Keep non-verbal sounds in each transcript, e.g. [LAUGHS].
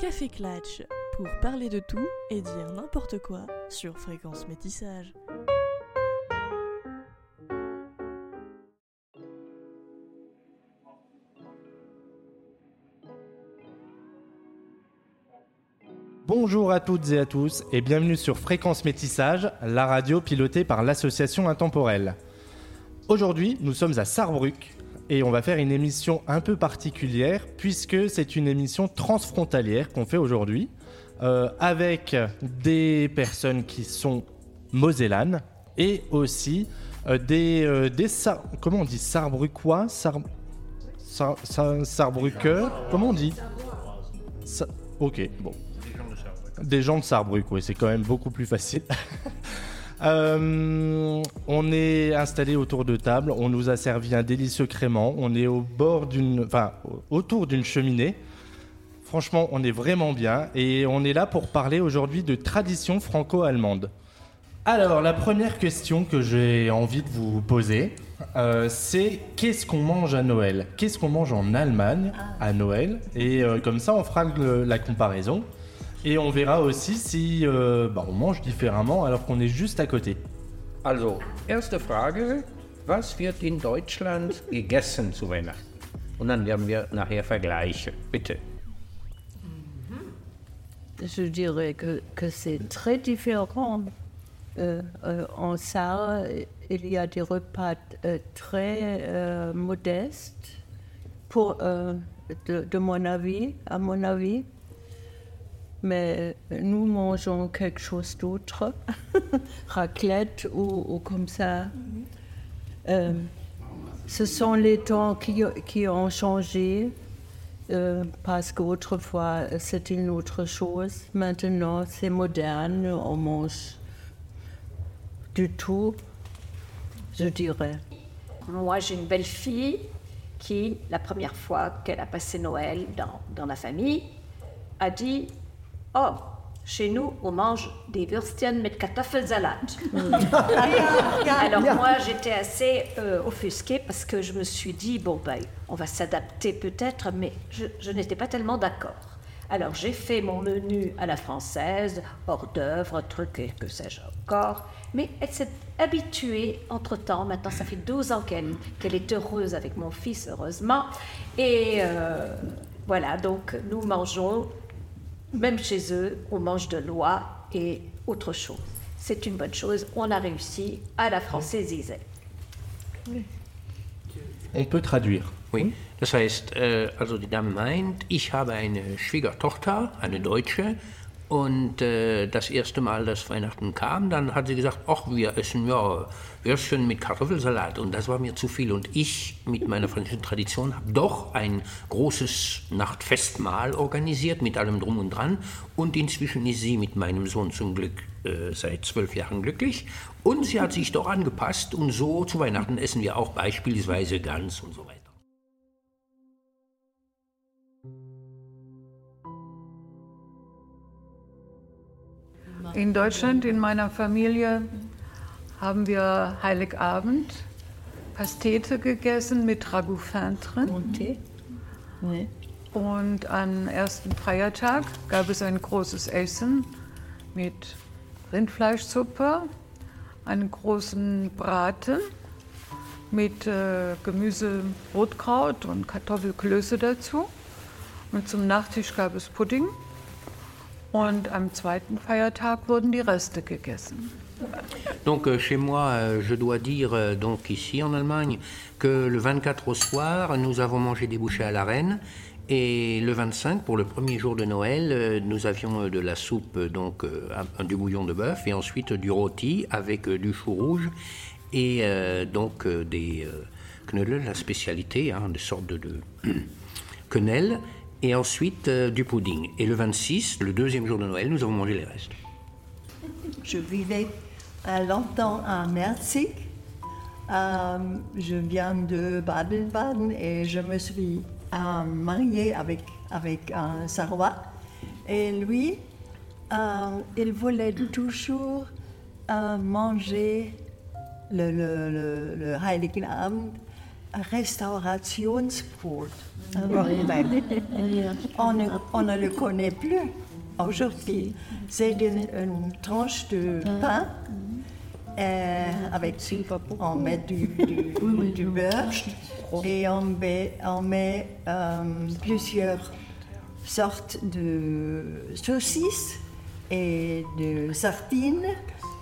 Café Clatch pour parler de tout et dire n'importe quoi sur Fréquence Métissage. Bonjour à toutes et à tous et bienvenue sur Fréquence Métissage, la radio pilotée par l'association Intemporelle. Aujourd'hui, nous sommes à Sarrebruck et on va faire une émission un peu particulière puisque c'est une émission transfrontalière qu'on fait aujourd'hui euh, avec des personnes qui sont mosellanes et aussi euh, des, euh, des comment on dit Sarbruckois Sar... Sar... Sar... Comment on dit? Sa- Ok, bon. Des gens de Sarrebruck, oui, c'est quand même beaucoup plus facile. [LAUGHS] Euh, on est installé autour de table, on nous a servi un délicieux crément, on est au bord d'une, enfin, autour d'une cheminée. Franchement, on est vraiment bien et on est là pour parler aujourd'hui de tradition franco-allemande. Alors, la première question que j'ai envie de vous poser, euh, c'est qu'est-ce qu'on mange à Noël? Qu'est-ce qu'on mange en Allemagne à Noël? Et euh, comme ça, on fera la comparaison. Et on verra aussi si euh, bah, on mange différemment alors qu'on est juste à côté. Also, erste Frage, was wird in Deutschland gegessen zu Weihnachten? Und dann werden wir nachher vergleichen. Bitte. Je dirais que, que c'est très différent. Euh, euh, en Sarre, il y a des repas euh, très euh, modestes, pour, euh, de, de mon avis, à mon avis. Mais nous mangeons quelque chose d'autre, [LAUGHS] raclette ou, ou comme ça. Euh, ce sont les temps qui, qui ont changé. Euh, parce qu'autrefois c'était une autre chose. Maintenant c'est moderne, on mange du tout, je dirais. Moi, j'ai une belle-fille qui, la première fois qu'elle a passé Noël dans, dans la famille, a dit Oh, chez nous, on mange des Würstchen mit Kartoffelsalat. [LAUGHS] Alors, moi, j'étais assez euh, offusquée parce que je me suis dit Bon, ben, on va s'adapter peut-être, mais je, je n'étais pas tellement d'accord. Alors, j'ai fait mon menu à la française, hors d'œuvre, truc et que sais-je encore. Mais elle s'est habituée entre-temps. Maintenant, ça fait 12 ans qu'elle qu'elle est heureuse avec mon fils, heureusement. Et euh, voilà, donc nous mangeons, même chez eux, on mange de l'oie et autre chose. C'est une bonne chose. On a réussi à la francaisisée. On peut traduire. Oui. Das heißt, äh, also die Dame meint, ich habe eine Schwiegertochter, eine Deutsche, und äh, das erste Mal, dass Weihnachten kam, dann hat sie gesagt, ach, wir essen ja Würstchen mit Kartoffelsalat. Und das war mir zu viel. Und ich mit meiner französischen Tradition habe doch ein großes Nachtfestmahl organisiert mit allem drum und dran. Und inzwischen ist sie mit meinem Sohn zum Glück äh, seit zwölf Jahren glücklich. Und sie hat sich doch angepasst. Und so zu Weihnachten essen wir auch beispielsweise Gans und so weiter. In Deutschland, in meiner Familie, haben wir Heiligabend Pastete gegessen mit Ragoufin drin. Oui. Und am ersten Feiertag gab es ein großes Essen mit Rindfleischsuppe, einen großen Braten mit äh, Gemüse, Rotkraut und Kartoffelklöße dazu. Und zum Nachtisch gab es Pudding. Und am zweiten Feiertag wurden die Reste gegessen. Donc euh, chez moi, euh, je dois dire, euh, donc ici en Allemagne, que le 24 au soir, nous avons mangé des bouchées à la reine. Et le 25, pour le premier jour de Noël, nous avions de la soupe, donc du bouillon de bœuf, et ensuite du rôti avec du chou rouge et donc des knödel, la spécialité, hein, des sortes de, de [CLEARS THROAT] quenelles, et ensuite euh, du pudding. Et le 26, le deuxième jour de Noël, nous avons mangé les restes. Je vivais longtemps à Merzig. Euh, je viens de Baden-Baden et je me suis euh, mariée avec, avec un Sarrois. Et lui, il voulait toujours manger le, le, le, le Heiligen Abend restaurationsbrot. [LAUGHS] On ne, on ne le connaît plus aujourd'hui. C'est une, une tranche de pain euh, avec on met du, du- [LAUGHS] du beurre et on met, on met, euh, plusieurs sortes de saucisses et de sardines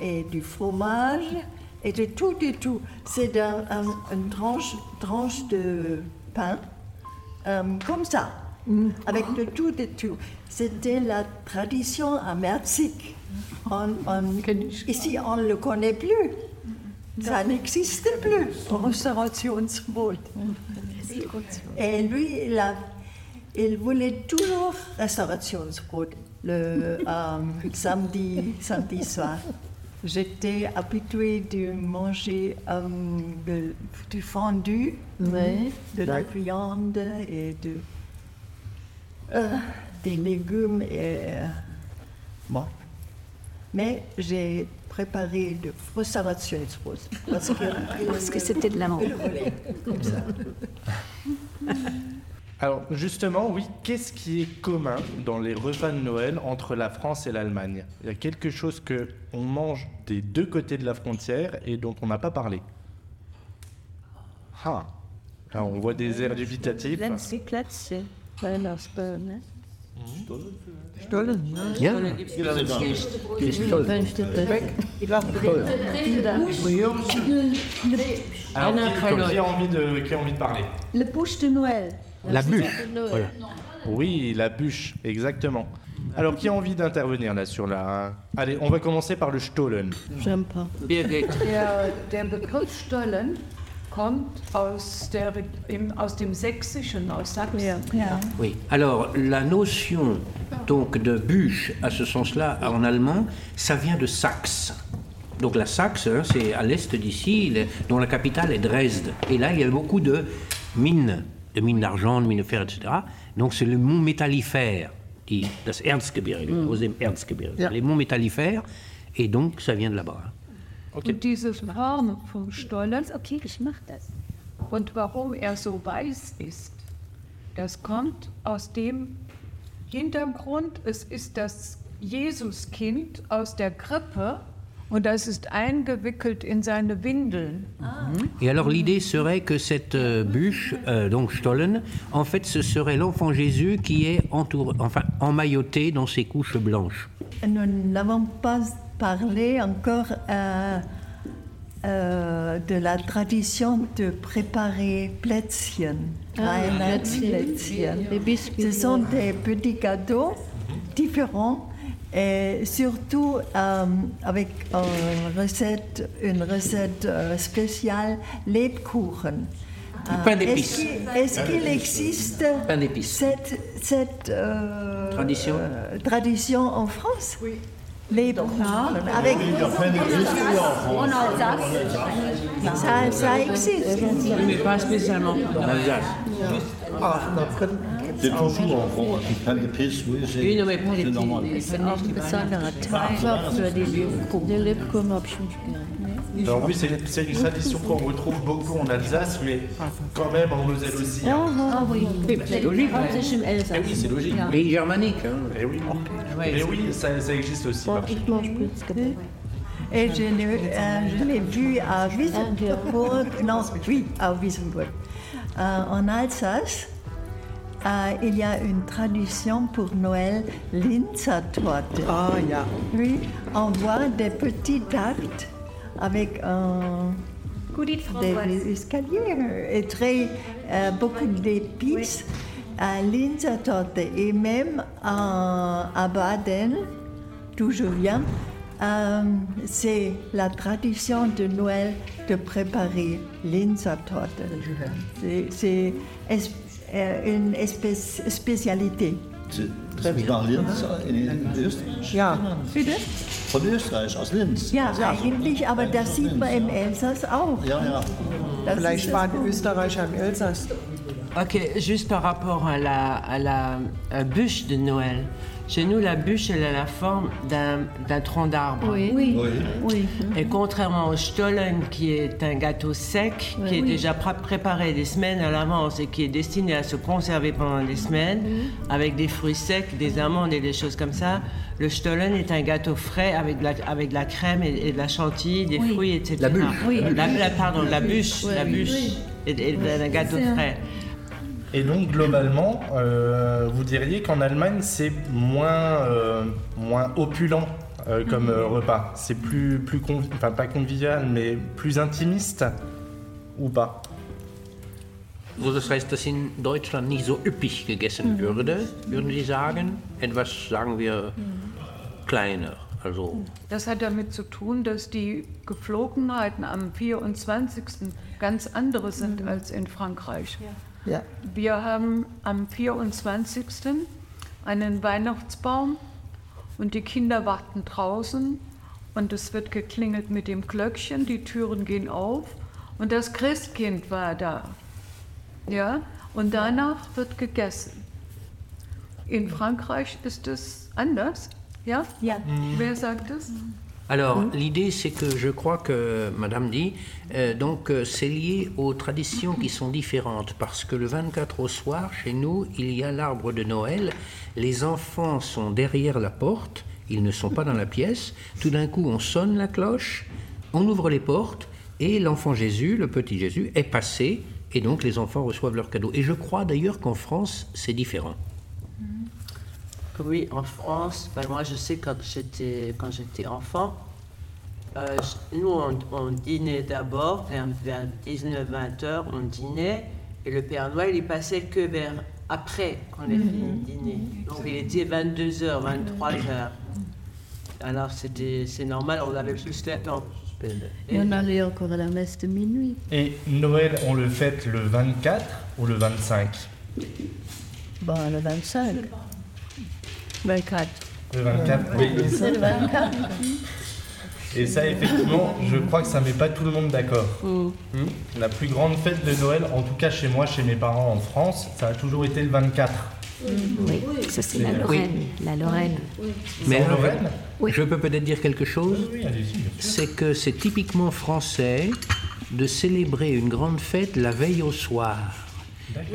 et du fromage et de tout, de tout. C'est un- un- une tranche, tranche de pain euh, comme ça, avec de tout, de tout. C'était la tradition à Merzig. On- on- ici, on ne le connaît plus. Ça n'existe plus. Restaurationsbrot. Et lui, il, a- il voulait toujours restaurationsbrot le euh, samedi, samedi soir. J'étais habituée de manger euh, de- du fondu, de la viande et de, euh, des légumes. Et, euh, bon. Mais j'ai préparé de restaurationsbrot parce que, [LAUGHS] Parce que c'était de l'amour. comme ça. [LAUGHS] Alors justement, oui, qu'est-ce qui est commun dans les repas de Noël entre la France et l'Allemagne Il y a quelque chose que on mange des deux côtés de la frontière et dont on n'a pas parlé. Ah. Alors, on voit des airs dubitatifs. Alors, qui, qui a envie de, qui a envie de parler Le bouche de Noël. La bûche. Voilà. Oui, la bûche, exactement. Alors, qui a envie d'intervenir là sur la... Allez, on va commencer par le Stollen. J'aime pas. Birgit. Der, der Begriff Stollen kommt aus, der, im, aus dem Sächsischen, aus Sachsen. Oui. Alors, la notion donc de bûche à ce sens-là en allemand, ça vient de Saxe. Donc la Saxe, hein, c'est à l'est d'ici, dont la capitale est Dresde. Et là, il y a beaucoup de mines, de mines d'argent, de mines de fer, etc. Donc c'est le mont métallifère, die, das Erzgebirge, aus dem Erzgebirge. Les monts métallifères, et donc ça vient de là-bas. hein. Und diese Form vom Stollen Okay, ich mach das. und warum er so weiß ist, das kommt aus dem Hintergrund, es ist das Jesuskind aus der Krippe und das ist eingewickelt in seine Windeln. Et alors l'idée serait que cette euh, bûche, euh, donc Stollen, en fait ce serait l'enfant Jésus qui est entouré, enfin emmailloté dans ses couches blanches. Nous n'avons pas parlé encore euh, euh, de la tradition de préparer Plätzchen. Weihnachtsplätzchen. Les biscuits. Ce sont des petits gâteaux différents et surtout euh, avec une recette, une recette euh, spéciale, Lebkuchen. Pain Euh, d'épices. Est-ce qu'il- Est-ce qu'il existe Pain cette, cette euh, Tradition euh, tradition en France? Oui. Lebkuchen. Avec, En Alsace, ça, ça existe. Mais pas spécialement. En Alsace. C'est toujours en France. Pain d'épices, oui, c'est Oui, non, mais c'est normal. ist auch ein besonderer Teil für die Lebkuchen. Des Lebkuchen hab ich nicht gern. Alors oui, c'est une tradition qu'on retrouve beaucoup en Alsace, mais quand même en Moselle aussi. hein. Ah oui, C'est logique. Eh oui, c'est logique. Pays germanique. Hein. Eh oui, Eh oui ça, ça existe aussi. Blitzgebäck. Et je l'ai euh, je l'ai vu à Wissembourg, non, oui, à Wissembourg. Euh, en Alsace, euh, il y a une tradition pour Noël, Linzertorte. Ah ja. Oui, on voit des petites tartes avec un, Goodie de des escaliers et très, euh, beaucoup d'épices à Linzertorte. Et même à, à Baden, d'où je viens, euh, c'est la tradition de Noël de préparer Linzertorte. C'est- C'est es- euh, une espèce, spécialité. Sie Sie nach Linz in, in Österreich? Ja, Von Österreich, aus Linz? Ja, eigentlich, aber das sieht man im Elsass auch. Ja, ja. Das vielleicht waren die Österreicher im Elsass. Ok, juste par rapport à la, à la euh, bûche de Noël. Chez nous, la bûche, elle a la forme d'un tronc d'arbre. Oui. Oui. Oui. Oui. Et contrairement au Stollen, qui est un gâteau sec, qui est déjà pré- préparé des semaines à l'avance et qui est destiné à se conserver pendant des semaines, avec des fruits secs, des amandes et des choses comme ça, le Stollen est un gâteau frais avec de la, avec de la crème et, et de la chantilly, des fruits, etc. La bûche. Oui. La, la- pardon, la bûche, la bûche, et, et un gâteau frais. Et donc globalement, euh, vous diriez qu'en Allemagne c'est moins, euh, moins opulent euh, comme euh, repas. C'est plus, plus convi- enfin pas convivial, mais plus intimiste ou pas So, das heißt, dass in Deutschland nicht so üppig gegessen würde, würden Sie sagen? Etwas, sagen wir, kleiner. Also, Das hat damit zu tun, dass die Geflogenheiten am 24. ganz andere sind als in Frankreich. Ja. Wir haben am 24. einen Weihnachtsbaum und die Kinder warten draußen und es wird geklingelt mit dem Glöckchen, die Türen gehen auf und das Christkind war da. Ja, und danach wird gegessen. In Frankreich ist es anders. Ja? Ja. Wer sagt es? Alors, l'idée, c'est que je crois que, Madame dit, euh, donc euh, c'est lié aux traditions qui sont différentes, parce que le 24 au soir, chez nous, il y a l'arbre de Noël, les enfants sont derrière la porte, ils ne sont pas dans la pièce, tout d'un coup, on sonne la cloche, on ouvre les portes, et l'enfant Jésus, le petit Jésus, est passé, et donc les enfants reçoivent leurs cadeaux. Et je crois d'ailleurs qu'en France, c'est différent. Oui, en France, ben moi je sais quand j'étais quand j'étais enfant, euh, nous on, on dînait d'abord vers, vers 19-20 heures, on dînait et le Père Noël il passait que vers après qu'on ait fini de dîner. Donc il était 22 heures, 23 heures. Alors c'était c'est normal, on avait plus de temps. Et on allait encore à la messe de minuit. Et Noël, on le fête le 24 ou le 25 Bon, le 25. 24. Le 24, oui. C'est le 24. Et ça, effectivement, je crois que ça met pas tout le monde d'accord. Hmm? La plus grande fête de Noël, en tout cas chez moi, chez mes parents en France, ça a toujours été le 24. Oui, ça c'est la Lorraine. La Lorraine. Mais en Lorraine je peux peut-être dire quelque chose? Oui, c'est que c'est typiquement français de célébrer une grande fête la veille au soir.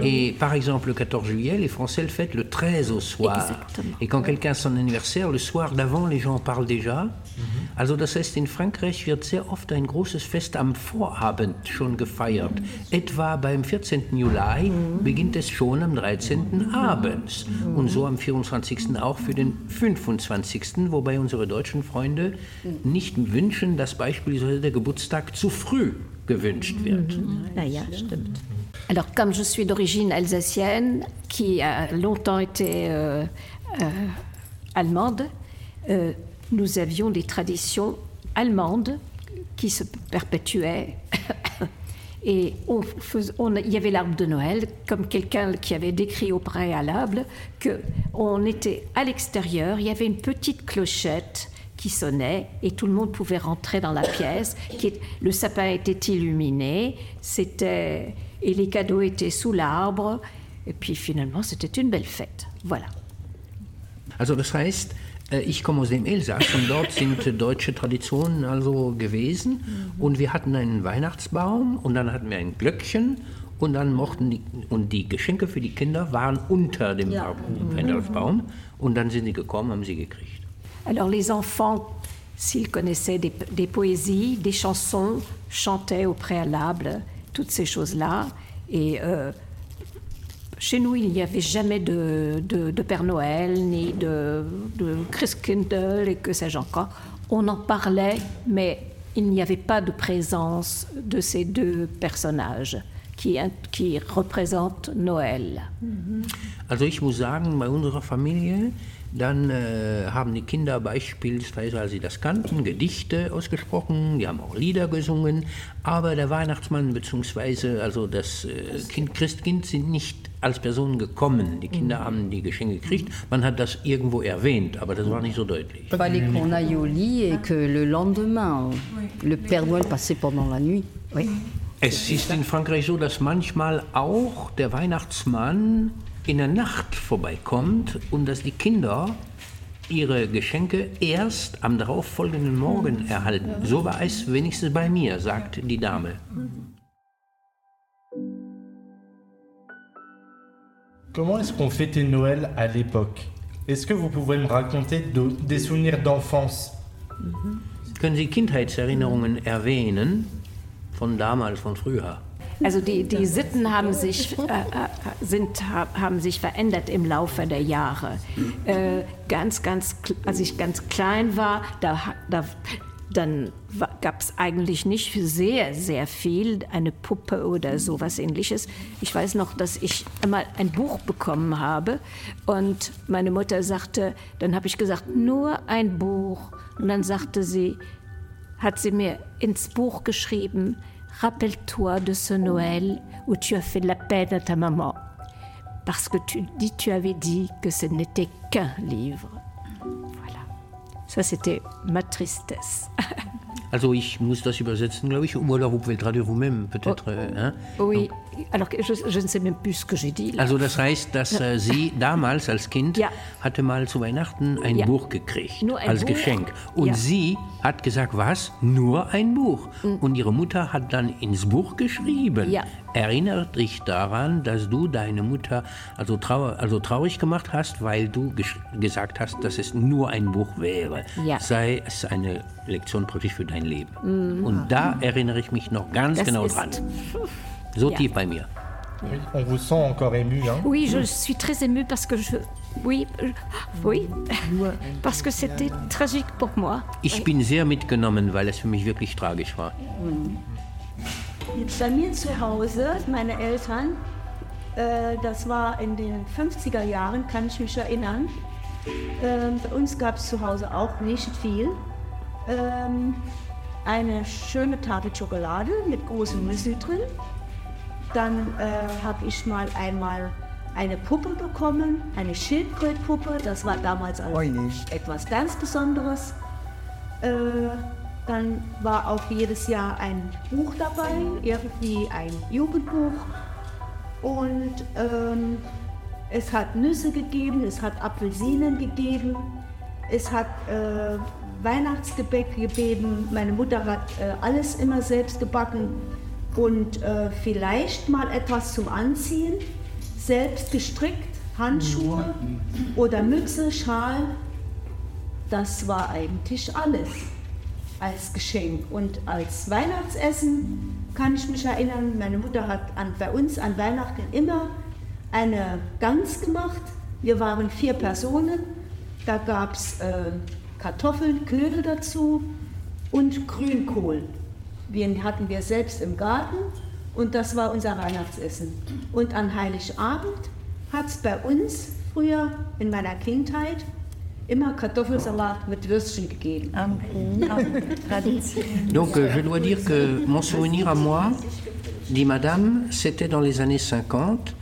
Et par exemple, le 14 juillet, les Français le fêtent le 13 au soir. Exactement. Et quand quelqu'un a son anniversaire, le soir d'avant, les gens en parlent déjà. Also das heißt, in Frankreich wird sehr oft ein großes Fest am Vorabend schon gefeiert. Etwa beim 14. Juli beginnt es schon am 13. abends. Und so am 24. auch für den 25. Wobei unsere deutschen Freunde nicht wünschen, dass beispielsweise der Geburtstag zu früh gewünscht wird. Ah, ja, stimmt. Alors, comme je suis d'origine alsacienne, qui a longtemps été euh, euh, allemande, euh, nous avions des traditions allemandes qui se perpétuaient. [COUGHS] Et on il y avait l'arbre de Noël, comme quelqu'un qui avait décrit au préalable, que on était à l'extérieur, il y avait une petite clochette qui sonnait et tout le monde pouvait rentrer dans la pièce. Le sapin était illuminé, c'était et les cadeaux étaient sous l'arbre. Et puis finalement, c'était une belle fête. Voilà. Also das heißt, äh, ich komme aus dem Elsass und dort [LAUGHS] sind deutsche Traditionen also gewesen und wir hatten einen Weihnachtsbaum und dann hatten wir ein Glöckchen und dann mochten die und die Geschenke für die Kinder waren unter dem Baum- Weihnachtsbaum und dann sind sie gekommen, haben sie gekriegt. Alors les enfants, s'ils connaissaient des, des poésies, des chansons, chantaient au préalable toutes ces choses-là. Et euh, chez nous, il n'y avait jamais de, de- Père Noël, ni de, de Christkindl, et que sais-je encore. On en parlait, mais il n'y avait pas de présence de ces deux personnages qui, qui représentent Noël. Also ich muss sagen, bei unserer Familie, dann äh, haben die Kinder beispielsweise, als sie das kannten, Gedichte ausgesprochen, die haben auch Lieder gesungen, aber der Weihnachtsmann bzw. also das äh, kind, Christkind sind nicht als Personen gekommen. Die Kinder haben die Geschenke gekriegt. Man hat das irgendwo erwähnt, aber das war nicht so deutlich. Fallait qu'on aille au lit et que le lendemain, le Père Noël passait pendant la nuit. Oui. Es ist in Frankreich so, dass manchmal auch der Weihnachtsmann in der Nacht vorbeikommt und dass die Kinder ihre Geschenke erst am darauffolgenden Morgen erhalten. So war es wenigstens bei mir, sagt die Dame. Comment est-ce qu'on fêtait Noël à l'époque? Est-ce que vous pouvez me raconter de- des souvenirs d'enfance? Können Sie Kindheitserinnerungen erwähnen? Von damals, von früher? Also die, die Sitten haben sich, äh, äh, sind, ha- haben sich verändert im Laufe der Jahre. Äh, ganz, ganz, als ich ganz klein war, da, da, dann gab es eigentlich nicht sehr, sehr viel, eine Puppe oder sowas ähnliches. Ich weiß noch, dass ich einmal ein Buch bekommen habe und meine Mutter sagte, dann habe ich gesagt, nur ein Buch. Und dann sagte sie, hat sie mir ins Buch geschrieben, Rappelle-toi de ce Noël où tu as fait de la peine à ta maman. Parce que tu, dis, tu avais dit que ce n'était qu'un livre. Voilà. Ça, c'était ma tristesse. [LAUGHS] Also ich muss das übersetzen, glaube ich, ou alors vous pouvez le traduire vous-même, peut-être. euh, hein? Oui, alors je, je ne sais même plus ce que j'ai dit. Là. Also das heißt, dass äh, sie damals als Kind Ja. hatte mal zu Weihnachten ein Ja. Buch gekriegt ein als Buch? Geschenk. Und Ja. sie hat gesagt, was? Nur ein Buch. Mhm. Und ihre Mutter hat dann ins Buch geschrieben. Erinnert dich daran, dass du deine Mutter also, trauer, also traurig gemacht hast, weil du gesagt hast, dass es nur ein Buch wäre. Sei es eine Lektion praktisch für dein Leben. Und da erinnere ich mich noch ganz Mhm. Das genau dran. So Ja. tief bei mir. Oui, On vous sent encore ému. Hein Oui, je suis très émue parce que je. Oui, oui, [LAUGHS] parce que c'était tragique pour moi. Ich bin sehr mitgenommen, weil es für mich wirklich tragisch war. Bei mir zu Hause, meine Eltern, äh, das war in den 50er Jahren, kann ich mich erinnern. Ähm, bei uns gab es zu Hause auch nicht viel. Ähm, eine schöne Tafel Schokolade mit großem Müsli drin. Dann äh, habe ich mal einmal eine Puppe bekommen, eine Schildkrötpuppe. Das war damals etwas ganz Besonderes. Äh, dann war auch jedes Jahr ein Buch dabei, irgendwie ein Jugendbuch. Und ähm, es hat Nüsse gegeben, es hat Apfelsinen gegeben, es hat äh, Weihnachtsgebäck gegeben. Meine Mutter hat äh, alles immer selbst gebacken und äh, vielleicht mal etwas zum Anziehen, selbst gestrickt, Handschuhe oder Mütze, Schal. Das war eigentlich alles als Geschenk. Und als Weihnachtsessen kann ich mich erinnern, meine Mutter hat an, bei uns an Weihnachten immer eine Gans gemacht. Wir waren vier Personen. Da gab es äh, Kartoffeln, Knödel dazu und Grünkohl. Den hatten wir selbst im Garten und das war unser Weihnachtsessen. Und an Heiligabend hat es bei uns früher in meiner Kindheit immer Kartoffelsalat mit Würstchen gegeben. Donc euh, je dois dire que mon souvenir à moi, dit Madame, c'était dans les années 50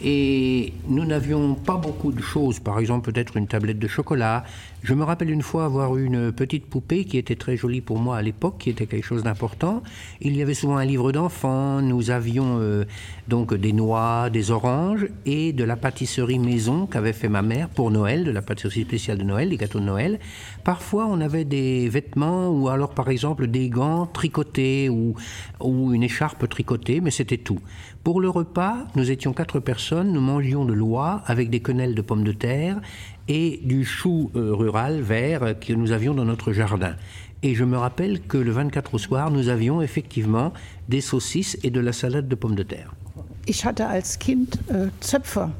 et nous n'avions pas beaucoup de choses, par exemple peut-être une tablette de chocolat. Je me rappelle une fois avoir eu une petite poupée qui était très jolie pour moi à l'époque, qui était quelque chose d'important. Il y avait souvent un livre d'enfants, nous avions euh, donc des noix, des oranges et de la pâtisserie maison qu'avait fait ma mère pour Noël, de la pâtisserie spéciale de Noël, des gâteaux de Noël. Parfois on avait des vêtements ou alors par exemple des gants tricotés ou, ou une écharpe tricotée, mais c'était tout. Pour le repas, nous étions quatre personnes, nous mangions de l'oie avec des quenelles de pommes de terre et du chou euh, rural vert que nous avions dans notre jardin. Et je me rappelle que le 24 au soir, nous avions effectivement des saucisses et de la salade de pommes de terre. Ich hatte als Kind äh, Zöpfe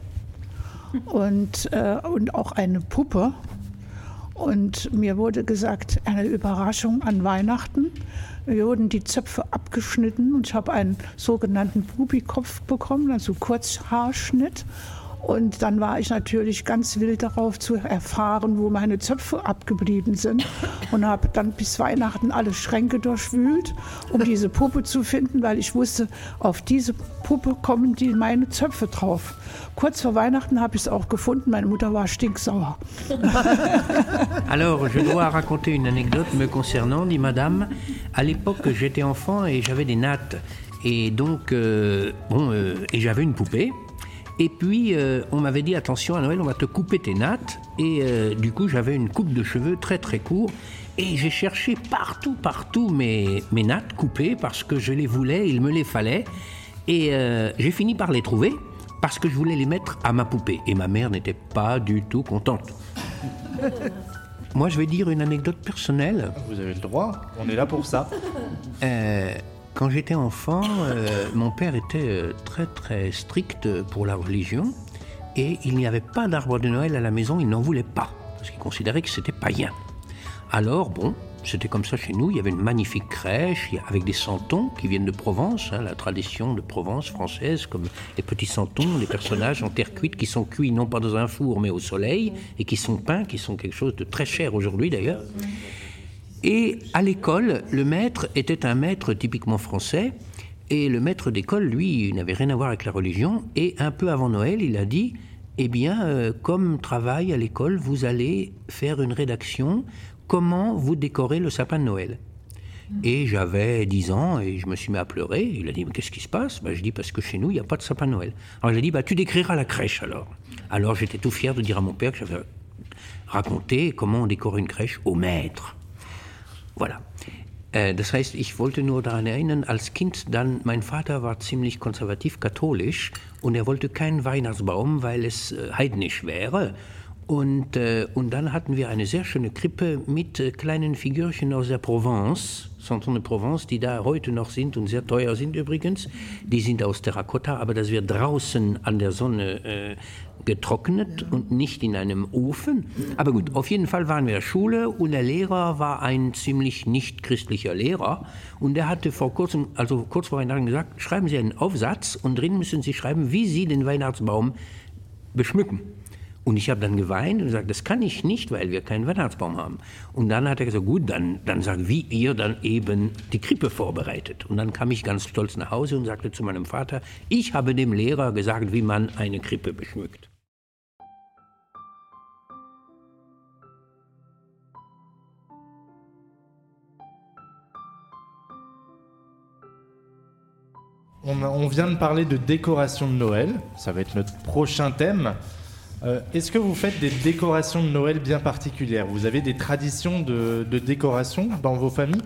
und, äh, und auch eine Puppe. Und mir wurde gesagt, eine Überraschung an Weihnachten. Mir wurden die Zöpfe abgeschnitten und ich habe einen sogenannten Bubikopf bekommen, also Kurzhaarschnitt. Und dann war ich natürlich ganz wild darauf zu erfahren, wo meine Zöpfe abgeblieben sind. Und habe dann bis Weihnachten alle Schränke durchwühlt, um diese Puppe zu finden, weil ich wusste, auf diese Puppe kommen die meine Zöpfe drauf. Kurz vor Weihnachten habe ich es auch gefunden. Meine Mutter war stinksauer. [LAUGHS] Alors, je dois raconter une anecdote me concernant, dit madame. À l'époque, j'étais enfant et j'avais des nattes. Et donc, euh, bon, euh, et j'avais une poupée. Et puis, euh, on m'avait dit attention à Noël, on va te couper tes nattes. Et euh, du coup, j'avais une coupe de cheveux très très court. Et j'ai cherché partout, partout mes, mes nattes coupées parce que je les voulais, il me les fallait. Et euh, j'ai fini par les trouver parce que je voulais les mettre à ma poupée. Et ma mère n'était pas du tout contente. [LAUGHS] Moi, je vais dire une anecdote personnelle. Vous avez le droit, on est là pour ça. Quand j'étais enfant, euh, mon père était euh, très très strict pour la religion et il n'y avait pas d'arbre de Noël à la maison, il n'en voulait pas parce qu'il considérait que c'était païen. Alors bon, c'était comme ça chez nous, il y avait une magnifique crèche avec des santons qui viennent de Provence, hein, la tradition de Provence française, comme les petits santons, les personnages en terre cuite qui sont cuits non pas dans un four mais au soleil et qui sont peints, qui sont quelque chose de très cher aujourd'hui d'ailleurs. Et à l'école, le maître était un maître typiquement français. Et le maître d'école, lui, n'avait rien à voir avec la religion. Et un peu avant Noël, il a dit Eh bien, euh, comme travail à l'école, vous allez faire une rédaction. Comment vous décorez le sapin de Noël? Et j'avais 10 ans et je me suis mis à pleurer. Il a dit Mais qu'est-ce qui se passe? Ben, Je dis Parce que chez nous, il n'y a pas de sapin de Noël. Alors il a dit bah, Tu décriras la crèche alors. Alors j'étais tout fier de dire à mon père que j'avais raconté comment on décore une crèche au maître. Voilà. Äh, Das heißt, ich wollte nur daran erinnern, als Kind dann, mein Vater war ziemlich konservativ katholisch und er wollte keinen Weihnachtsbaum, weil es äh, heidnisch wäre. Und, äh, und dann hatten wir eine sehr schöne Krippe mit kleinen Figürchen aus der Provence, Santon de Provence, die da heute noch sind und sehr teuer sind übrigens. Die sind aus Terrakotta, aber das wird draußen an der Sonne äh, getrocknet und nicht in einem Ofen. Aber gut, auf jeden Fall waren wir in der Schule und der Lehrer war ein ziemlich nicht christlicher Lehrer und der hatte vor kurzem, also kurz vor Weihnachten gesagt, schreiben Sie einen Aufsatz und drin müssen Sie schreiben, wie Sie den Weihnachtsbaum beschmücken. Und ich habe dann geweint und gesagt, das kann ich nicht, weil wir keinen Weihnachtsbaum haben. Und dann hat er gesagt, gut, dann, dann sag, wie ihr dann eben die Krippe vorbereitet. Und dann kam ich ganz stolz nach Hause und sagte zu meinem Vater, ich habe dem Lehrer gesagt, wie man eine Krippe beschmückt. On, vient de parler de décoration de Noël, ça va être notre prochain thème. Euh, Est-ce que vous faites des décorations de Noël bien particulières? Vous avez des traditions de, de décoration dans vos familles?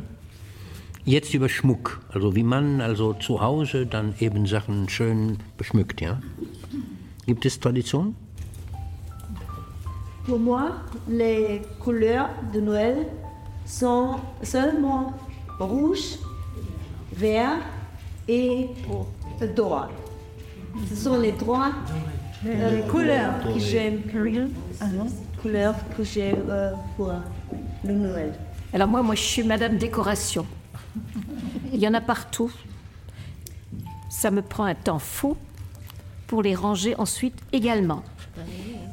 Jetzt über Schmuck, also wie man also zu Hause dann eben Sachen schön beschmückt, ja? Gibt es Tradition? Pour moi, les couleurs de Noël sont seulement rouge, vert et doré. Ce sont les trois euh, couleurs que j'aime. Ah non, couleurs que j'aime euh, pour le Noël. Alors moi, moi, je suis Madame Décoration. Il y en a partout. Ça me prend un temps fou pour les ranger ensuite également.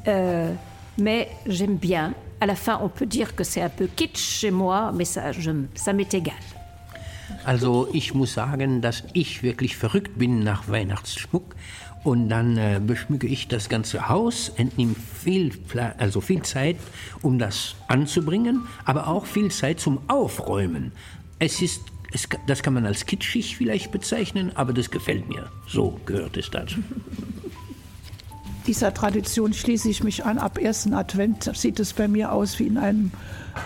Euh, mais j'aime bien. À la fin, on peut dire que c'est un peu kitsch chez moi, mais ça, je, ça m'est égal. Also ich muss sagen, dass ich wirklich verrückt bin nach Weihnachtsschmuck und dann äh, beschmücke ich das ganze Haus, entnehme viel, also viel Zeit, um das anzubringen, aber auch viel Zeit zum Aufräumen. Es ist, es, das kann man als kitschig vielleicht bezeichnen, aber das gefällt mir. So gehört es dazu. Dieser Tradition schließe ich mich an. Ab ersten Advent sieht es bei mir aus wie in einem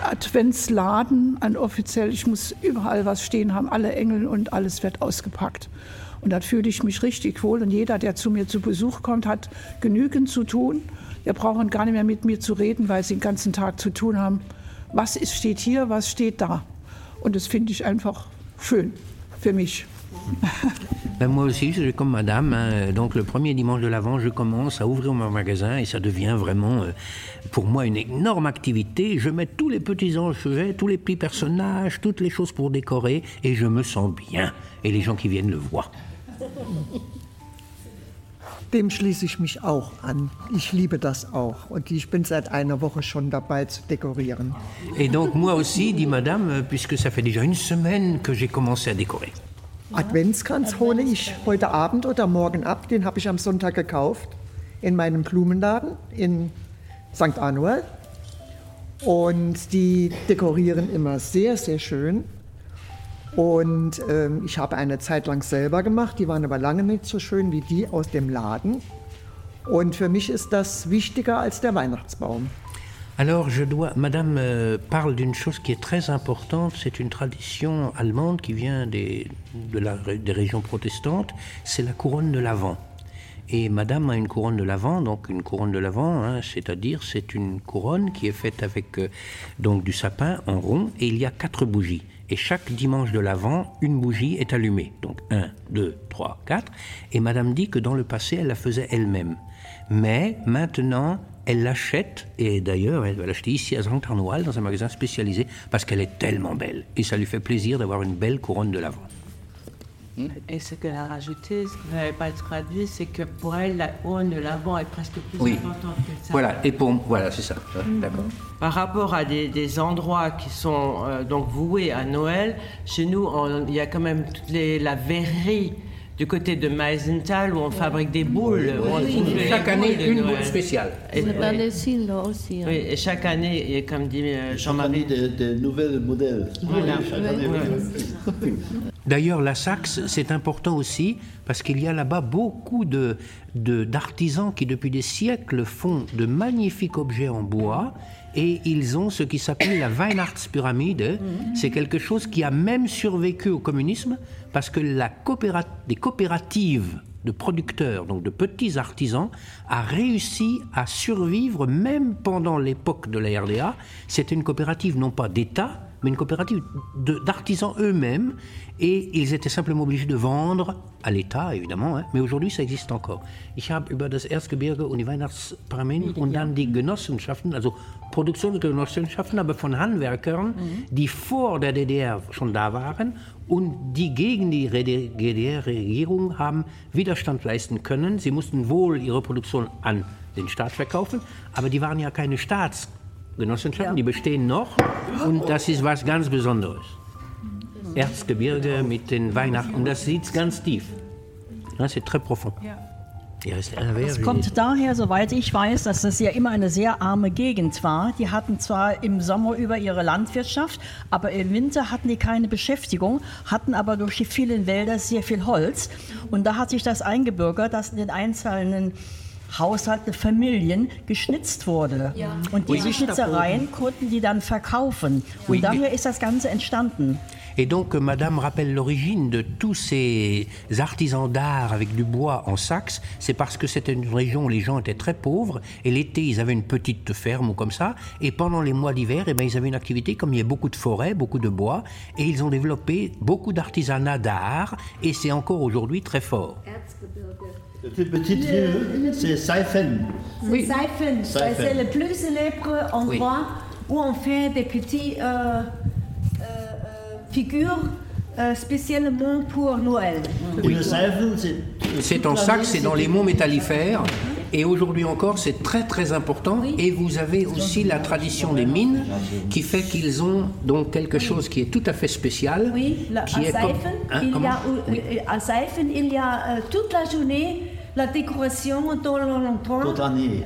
Adventsladen, ein offiziell. Ich muss überall was stehen haben, alle Engel und alles wird ausgepackt. Und da fühle ich mich richtig wohl. Und jeder, der zu mir zu Besuch kommt, hat genügend zu tun. Wir brauchen gar nicht mehr mit mir zu reden, weil sie den ganzen Tag zu tun haben. Was ist, steht hier, was steht da? Und das finde ich einfach schön für mich. [LAUGHS] Moi aussi, je comme madame. hein. Donc, le premier dimanche de l'Avent, je commence à ouvrir mon magasin et ça devient vraiment, euh, pour moi, une énorme activité. Je mets tous les petits enjeux, tous les petits personnages, toutes les choses pour décorer et je me sens bien. Et les gens qui viennent le voient. Dem schließe ich mich auch an. Ich liebe das auch. Und ich bin seit einer Woche schon dabei zu dekorieren. Et donc, moi aussi, dit madame, euh, puisque ça fait déjà une semaine que j'ai commencé à décorer. Adventskranz hole ich heute Abend oder morgen ab. Den habe ich am Sonntag gekauft in meinem Blumenladen in St. Anuel. Und die dekorieren immer sehr, sehr schön. Und ähm, ich habe eine Zeit lang selber gemacht, die waren aber lange nicht so schön wie die aus dem Laden. Und für mich ist das wichtiger als der Weihnachtsbaum. Alors, je dois. Madame euh, parle d'une chose qui est très importante. C'est une tradition allemande qui vient des, de la- des régions protestantes. C'est la couronne de l'Avent. Et Madame a une couronne de l'Avent, donc une couronne de l'Avent, hein, c'est-à-dire c'est une couronne qui est faite avec euh, donc du sapin en rond et il y a quatre bougies. Et chaque dimanche de l'Avent, une bougie est allumée. Donc un, deux, trois, quatre. Et Madame dit que dans le passé, elle la faisait elle-même. Mais maintenant, elle l'achète, et d'ailleurs, elle va l'acheter ici à Sankt Arnoal, dans un magasin spécialisé, parce qu'elle est tellement belle. Et ça lui fait plaisir d'avoir une belle couronne de l'Avent. Et ce qu'elle a rajouté, ce que vous n'avez pas traduit, c'est que pour elle, la couronne de l'avant est presque plus Oui. importante que ça. Voilà, et pour. Voilà, c'est ça. D'accord. Par rapport à des, des endroits qui sont euh, donc voués à Noël, chez nous, on- il y a quand même toute les- la verrerie du côté de Meisenthal où on fabrique des boules. on Chaque année, boules de une Noël. boule spéciale. Et, îles aussi. hein. Oui, et chaque année, et comme dit euh, Jean-Marie, Des, des nouvelles modèles. Voilà. Chaque année, oui. [LAUGHS] D'ailleurs, la Saxe, c'est important aussi parce qu'il y a là-bas beaucoup d'artisans qui, depuis des siècles, font de magnifiques objets en bois et ils ont ce qui s'appelle la Weihnachtspyramide. C'est quelque chose qui a même survécu au communisme parce que la coopéra- des coopératives de producteurs, donc de petits artisans, a réussi à survivre même pendant l'époque de la RDA. C'était une coopérative non pas d'État, mais une coopérative d'artisans eux-mêmes, et ils étaient simplement obligés de vendre à l'État, évidemment, hein, mais aujourd'hui ça existe encore. Ich habe über das Erzgebirge und die Weihnachtspyramiden und dann die Genossenschaften, also Produktionsgenossenschaften, aber von Handwerkern, die vor der DDR schon da waren und die gegen die DDR-Regierung haben Widerstand leisten können. Sie mussten wohl ihre Produktion an den Staat verkaufen, aber die waren ja keine Staatsgenossenschaften, die bestehen noch und das ist was ganz Besonderes. Erzgebirge mit den Weihnachten und das sieht ganz tief. Ja, C'est très profond. Verre, Es kommt daher, soweit ich weiß, dass das ja immer eine sehr arme Gegend war. Die hatten zwar im Sommer über ihre Landwirtschaft, aber im Winter hatten die keine Beschäftigung, hatten aber durch die vielen Wälder sehr viel Holz. Und da hat sich das eingebürgert, dass in den einzelnen Haushalten, Familien geschnitzt wurde. Und diese. Schnitzereien konnten die dann verkaufen. Und daher ist das Ganze entstanden. Et donc, euh, Madame rappelle l'origine de tous ces artisans d'art avec du bois en Saxe. C'est parce que c'était une région où les gens étaient très pauvres. Et l'été, ils avaient une petite ferme ou comme ça. Et pendant les mois d'hiver, eh ben, ils avaient une activité comme il y a beaucoup de forêts, beaucoup de bois. Et ils ont développé beaucoup d'artisanat d'art. Et c'est encore aujourd'hui très fort. Le plus petit ville, c'est Seifen. C'est Seifen. C'est le plus célèbre endroit où on fait des petites euh, euh, figures euh, spécialement pour Noël. Et le Seifen, c'est. C'est en Saxe, c'est dans les monts métallifères. Et aujourd'hui encore, c'est très très important. Et vous avez aussi la tradition des mines qui fait qu'ils ont donc quelque chose qui est tout à fait spécial. Oui, qui à est comme- Seifen, Hein, il y comment a, à Seifen, il y a euh, toute la journée la décoration dans longtemps euh,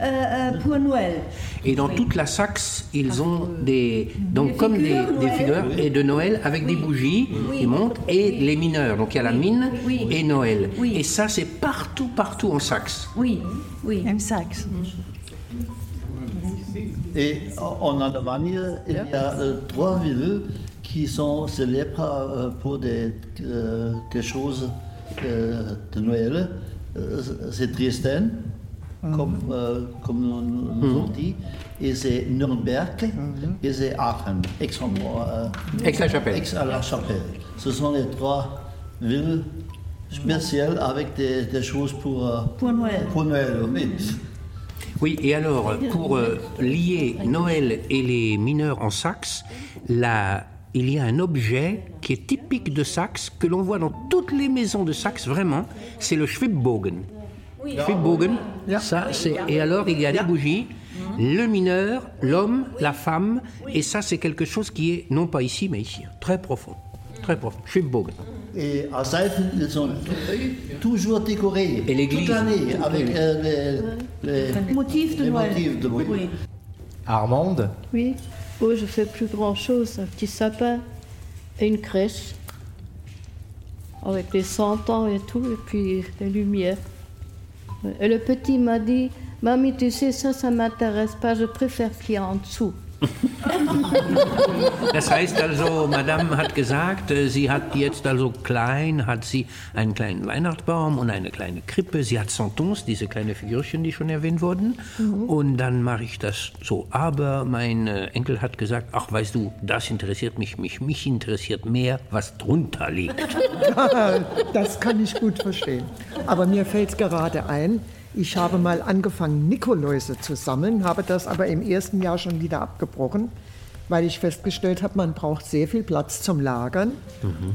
euh, pour Noël. Et dans toute la Saxe, ils ont des donc comme des, figures des Noël. figures et de Noël avec des bougies qui montent et les mineurs. Donc il y a la mine Oui. et Noël. Oui. Et ça c'est partout partout en Saxe. Oui, oui. Im Sax. Et en Allemagne, il y a euh, trois villes qui sont célèbres pour des, des choses de Noël. Euh, C'est Dresden, comme, euh, comme nous, nous avons dit, et c'est Nürnberg, et c'est Aachen, Aix-en-Provence, euh, Aix-la-Chapelle. Ce sont les trois villes spéciales avec des, des choses pour, euh, Pour Noël. pour Noël. oui. Oui, et alors, pour euh, lier Noël et les mineurs en Saxe, là, il y a un objet qui est typique de Saxe, que l'on voit dans toutes les maisons de Saxe, vraiment, c'est le Schwibbogen. Schwibbogen, ça, c'est... Et alors, il y a des bougies, le mineur, l'homme, la femme, et ça, c'est quelque chose qui est, non pas ici, mais ici, très profond. Très profond. Schwibbogen. Et à Seifen, ils sont toujours décorés. Et l'église. Toute l'année, avec euh, les, les, Motif de les Noël. motifs de Noël. Oui. Oui, oh, je fais plus grand chose. Un petit sapin et une crèche. avec les centaures et tout, et puis les lumières. Et le petit m'a dit, Mamie, tu sais, ça, ça m'intéresse pas, je préfère qu'il y a en dessous. Das heißt also, Madame hat gesagt, äh, sie hat jetzt also klein, hat sie einen kleinen Weihnachtsbaum und eine kleine Krippe. Sie hat Santons, diese kleine Figürchen, die schon erwähnt wurden. Und dann mache ich das so. Aber mein äh, Enkel hat gesagt, ach, weißt du, das interessiert mich, mich, mich interessiert mehr, was drunter liegt. [LAUGHS] das kann ich gut verstehen. Aber mir fällt gerade ein, ich habe mal angefangen, Nikoläuse zu sammeln, habe das aber im ersten Jahr schon wieder abgebrochen, weil ich festgestellt habe, man braucht sehr viel Platz zum Lagern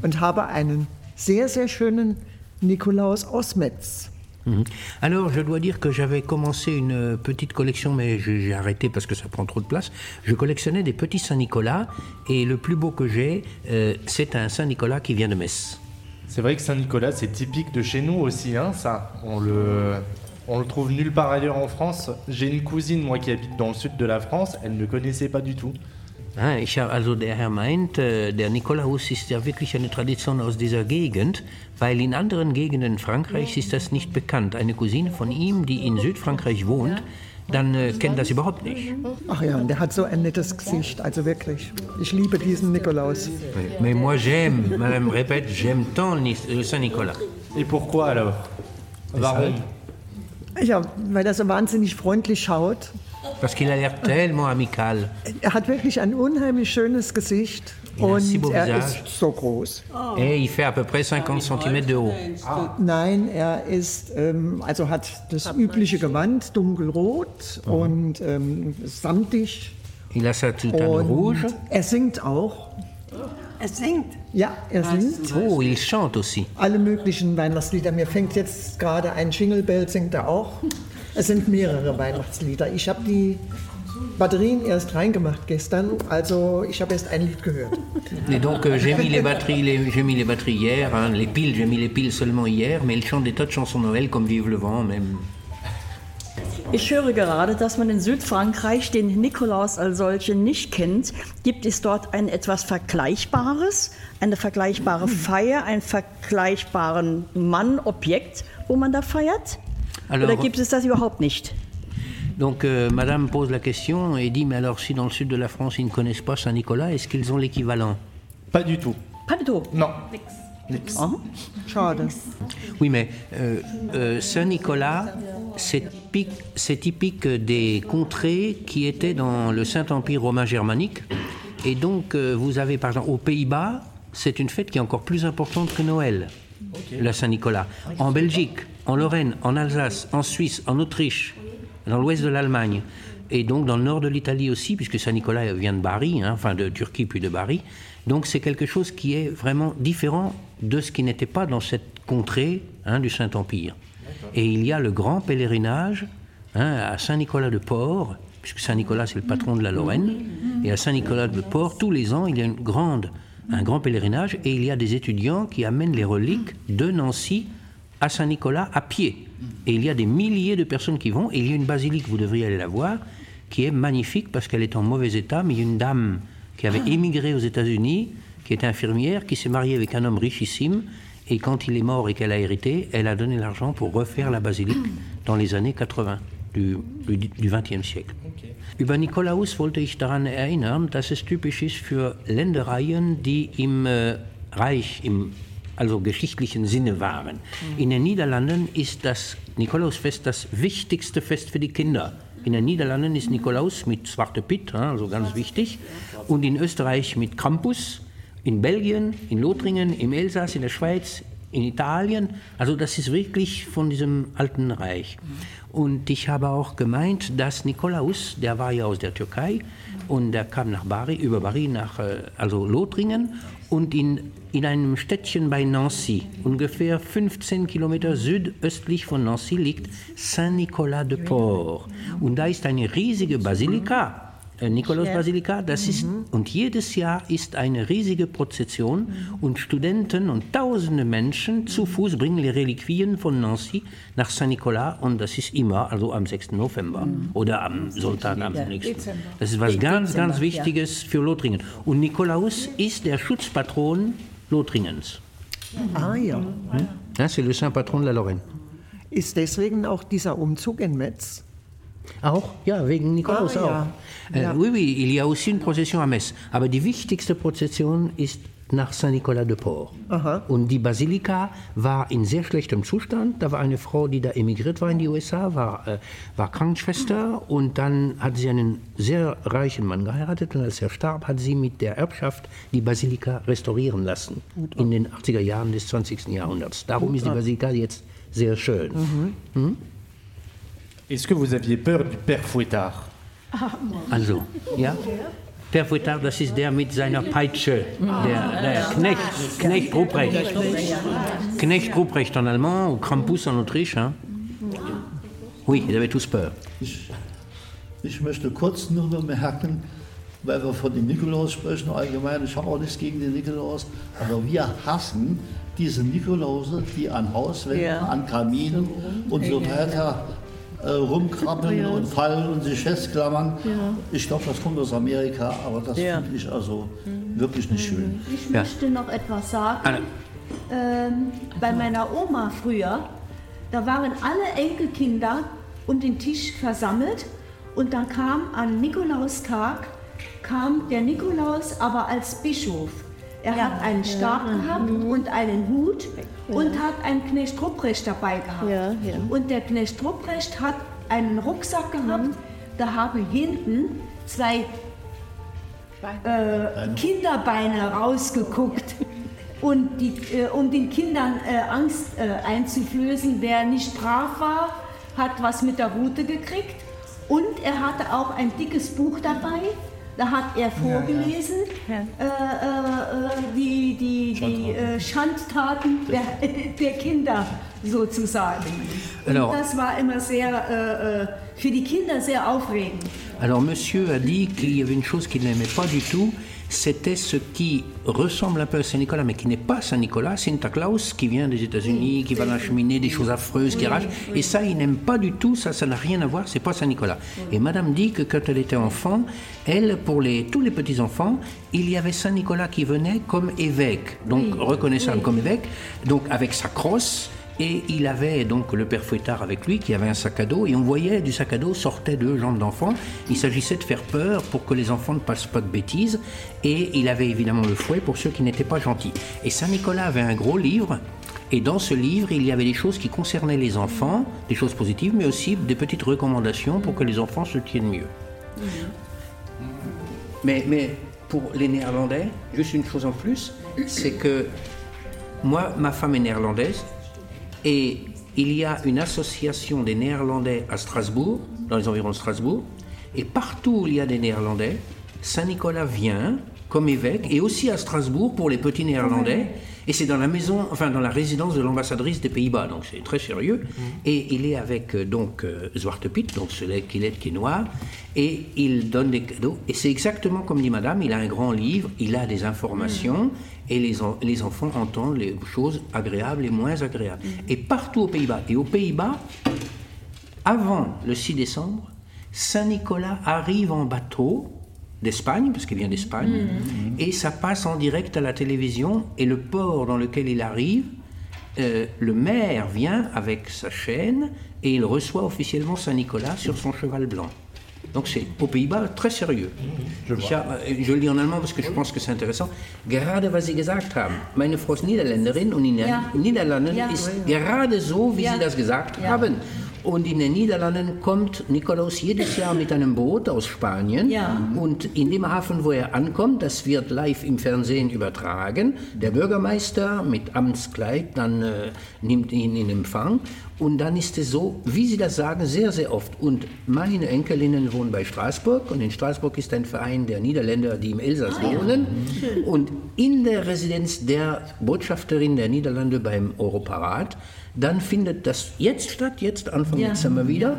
und habe einen sehr, sehr schönen Nikolaus aus Metz. Mhm. Alors, je dois dire que j'avais commencé une petite collection, mais j'ai j'ai arrêté parce que ça prend trop de place. Je collectionnais des petits Saint-Nicolas, et le plus beau que j'ai, euh, c'est un Saint-Nicolas qui vient de Metz. C'est vrai que Saint-Nicolas, c'est typique de chez nous aussi, hein, ça. On le, on le trouve nulle part ailleurs en France. J'ai une cousine, moi, qui habite dans le sud de la France, elle ne connaissait pas du tout. Ah, ich hab, also der Herr meint, äh, der Nikolaus ist ja wirklich eine Tradition aus dieser Gegend, weil in anderen Gegenden Frankreichs ist das nicht bekannt. Eine Cousine von ihm, die in Südfrankreich wohnt, dann äh, kennt das überhaupt nicht. Ach ja, und der hat so ein nettes Gesicht, also wirklich. Ich liebe diesen Nikolaus. Mais moi j'aime, madame répète, j'aime tant le Saint-Nicolas. Et pourquoi alors Warum Ja, weil er so wahnsinnig freundlich schaut. Parce qu'il a l'air tellement amical. Er hat wirklich ein unheimlich schönes Gesicht Il si und er visage. ist so groß. Et il fait à peu près 50 cm de haut. Nein, er ist, ähm, also hat das übliche Gewand, dunkelrot und ähm, samtig. Il a sa soutane rouge. Und er singt auch. Er singt. Ja, er singt. Oh, il chante aussi. Alle möglichen Weihnachtslieder. Mir fängt jetzt gerade ein Jingle Bell, singt er auch. Es sind mehrere Weihnachtslieder. Ich habe die Batterien erst reingemacht gestern, also ich habe erst ein Lied gehört. Et donc euh, j'ai mis les batteries, les- j'ai mis les batteries hier, hein, les piles, j'ai mis les piles seulement hier, mais il chante des tas de chansons Noël comme Vive le vent, même. Ich höre gerade, dass man in Südfrankreich den Nikolaus als solchen nicht kennt. Gibt es dort ein etwas Vergleichbares, eine vergleichbare Feier, einen vergleichbaren Mann, Objekt, wo man da feiert? Alors- Oder gibt es das überhaupt nicht? Donc euh, Madame pose la question et dit mais alors si dans le sud de la France ils ne connaissent pas Saint-Nicolas, est-ce qu'ils ont l'équivalent Pas du tout. Pas du tout. Non. Nix. Schade. Oui, mais euh, euh, Saint-Nicolas, c'est typique, c'est typique des contrées qui étaient dans le Saint-Empire romain germanique. Et donc, euh, vous avez, par exemple, aux Pays-Bas, c'est une fête qui est encore plus importante que Noël, la Saint-Nicolas. En Belgique, en Lorraine, en Alsace, en Suisse, en Autriche, dans l'ouest de l'Allemagne, et donc dans le nord de l'Italie aussi, puisque Saint-Nicolas vient de Bari, hein, enfin de Turquie puis de Bari. Donc c'est quelque chose qui est vraiment différent de ce qui n'était pas dans cette contrée hein, du Saint-Empire. Et il y a le grand pèlerinage hein, à Saint-Nicolas de Port, puisque Saint-Nicolas c'est le patron de la Lorraine, et à Saint-Nicolas de Port, tous les ans, il y a une grande, un grand pèlerinage, et il y a des étudiants qui amènent les reliques de Nancy à Saint-Nicolas à pied. Et il y a des milliers de personnes qui vont, et il y a une basilique, vous devriez aller la voir, qui est magnifique parce qu'elle est en mauvais état, mais il y a une dame qui avait émigré aux États-Unis, qui était infirmière, qui s'est mariée avec un homme richissime, et quand il est mort et qu'elle a hérité, elle a donné l'argent pour refaire la basilique dans les années 80 du, du, du 20e Siècle. Über Nikolaus wollte ich daran erinnern, dass es typisch ist für Ländereien, die im äh, Reich, im also geschichtlichen Sinne waren. In den Niederlanden ist das Nikolausfest das wichtigste Fest für die Kinder. In den Niederlanden ist Nikolaus mit Zwarte Piet, ja, also ganz wichtig, und in Österreich mit Krampus, in Belgien, in Lothringen, im Elsass, in der Schweiz, in Italien. Also das ist wirklich von diesem alten Reich. Und ich habe auch gemeint, dass Nikolaus, der war ja aus der Türkei und der kam nach Bari, über Bari nach äh, also Lothringen und in, in einem Städtchen bei Nancy, ungefähr 15 Kilometer südöstlich von Nancy, liegt Saint-Nicolas-de-Port. Und da ist eine riesige Basilika, Nikolaus-Basilika, das ist, und jedes Jahr ist eine riesige Prozession und Studenten und tausende Menschen zu Fuß bringen die Reliquien von Nancy nach Saint-Nicolas und das ist immer, also am 6. November oder am Sonntag am nächsten. Das ist was ganz, ganz Wichtiges für Lothringen. Und Nikolaus ist der Schutzpatron Lothringens. Ah ja. Hein, c'est le saint patron de la Lorraine. Ist deswegen auch dieser Umzug in Metz? Auch? Ja, wegen Nikolaus Ah, auch. ja. Äh, Ja. Oui, oui, il y a aussi une Prozession à Metz. Aber die wichtigste Prozession ist nach Saint-Nicolas de Port. Und die Basilika war in sehr schlechtem Zustand. Da war eine Frau, die da emigriert war in die USA, war, äh, war Krankenschwester und dann hat sie einen sehr reichen Mann geheiratet und als er starb, hat sie mit der Erbschaft die Basilika restaurieren lassen in den 80er Jahren des 20. Jahrhunderts. Darum ist die Basilika jetzt sehr schön. Hm? Est-ce que vous aviez peur du père Fouettard Also, ja? Der Fouettard, das ist der mit seiner Peitsche, der, der Knecht, Knecht Ruprecht. Knecht Ruprecht en allemand ou Krampus en Autriche. Hein? Oui, ils avaient tous peur. Ich, ich möchte kurz nur bemerken, weil wir von dem Nikolaus sprechen, allgemein, ich habe auch nichts gegen den Nikolaus, aber wir hassen diese Nikolause, die an Hauswänden, Ja. an Kaminen und so weiter äh, rumkrabbeln Ja. und fallen und sich festklammern. Ja. Ich glaube, das kommt aus Amerika, aber das Ja. finde ich also wirklich nicht schön. Ich Ja. möchte noch etwas sagen. Ähm, bei meiner Oma früher, da waren alle Enkelkinder um den Tisch versammelt und dann kam an Nikolaustag, kam der Nikolaus aber als Bischof. Er hat einen Stab gehabt und einen Hut und hat einen Knecht Rupprecht dabei gehabt. Und der Knecht Rupprecht hat einen Rucksack gehabt, da haben hinten zwei äh, Kinderbeine rausgeguckt. [LAUGHS] Und die, äh, um den Kindern äh, Angst äh, einzuflößen, wer nicht brav war, hat was mit der Rute gekriegt. Und er hatte auch ein dickes Buch dabei. Da hat er vorgelesen, Äh, äh, äh, die, die, die äh, Schandtaten der, [LAUGHS] der Kinder sozusagen. Und Alors- das war immer sehr, äh, äh, für die Kinder sehr aufregend. Alors, monsieur a dit qu'il y avait une chose qu'il n'aimait pas du tout, c'était ce qui ressemble un peu à Saint-Nicolas, mais qui n'est pas Saint-Nicolas, Santa Claus, qui vient des États-Unis, qui va dans la cheminée, des choses affreuses, qui arrache. Et ça, il n'aime pas du tout, ça, ça n'a rien à voir, c'est pas Saint-Nicolas. Et madame dit que quand elle était enfant, elle, pour les, tous les petits-enfants, il y avait Saint-Nicolas qui venait comme évêque, donc reconnaissable comme évêque, donc avec sa crosse. Et il avait donc le père Fouettard avec lui qui avait un sac à dos et on voyait du sac à dos sortaient deux jambes d'enfants. Il s'agissait de faire peur pour que les enfants ne passent pas de bêtises et il avait évidemment le fouet pour ceux qui n'étaient pas gentils. Et Saint Nicolas avait un gros livre et dans ce livre il y avait des choses qui concernaient les enfants, des choses positives mais aussi des petites recommandations pour que les enfants se tiennent mieux. Mais, mais pour les Néerlandais, juste une chose en plus, c'est que moi, ma femme est néerlandaise et il y a une association des Néerlandais à Strasbourg, dans les environs de Strasbourg, et partout où il y a des Néerlandais, Saint-Nicolas vient comme évêque et aussi à Strasbourg pour les petits Néerlandais. Et c'est dans la maison, enfin dans la résidence de l'ambassadrice des Pays-Bas, donc c'est très sérieux. Et il est avec euh, donc euh, Zwarte Piet, donc ce qu'il est qui est noir, et il donne des cadeaux. Et c'est exactement comme dit Madame, il a un grand livre, il a des informations, et les, en- les enfants entendent les choses agréables et moins agréables. Et partout aux Pays-Bas. Et aux Pays-Bas, avant le 6 décembre, Saint-Nicolas arrive en bateau d'Espagne, parce qu'il vient d'Espagne, et ça passe en direct à la télévision, et le port dans lequel il arrive, euh, le maire vient avec sa chaîne, et il reçoit officiellement Saint-Nicolas sur son cheval blanc. Donc c'est aux Pays-Bas très sérieux. Ich hab, je le dis en allemand parce que je pense que c'est intéressant. Gerade was Sie gesagt haben, meine Frau ist Niederländerin und in den Ja. Niederlanden Ja. ist gerade so, wie Ja. Sie das gesagt Ja. haben. Und in den Niederlanden kommt Nikolaus jedes Jahr mit einem Boot aus Spanien. Ja. Und in dem Hafen, wo er ankommt, das wird live im Fernsehen übertragen. Der Bürgermeister mit Amtskleid dann äh, nimmt ihn in Empfang. Und dann ist es so, wie Sie das sagen, sehr, sehr oft. Und meine Enkelinnen wohnen bei Straßburg. Und in Straßburg ist ein Verein der Niederländer, die im Elsass Ah, ja. wohnen. Schön. Und in der Residenz der Botschafterin der Niederlande beim Europarat, dann findet das jetzt statt, jetzt Anfang Ja. Dezember wieder.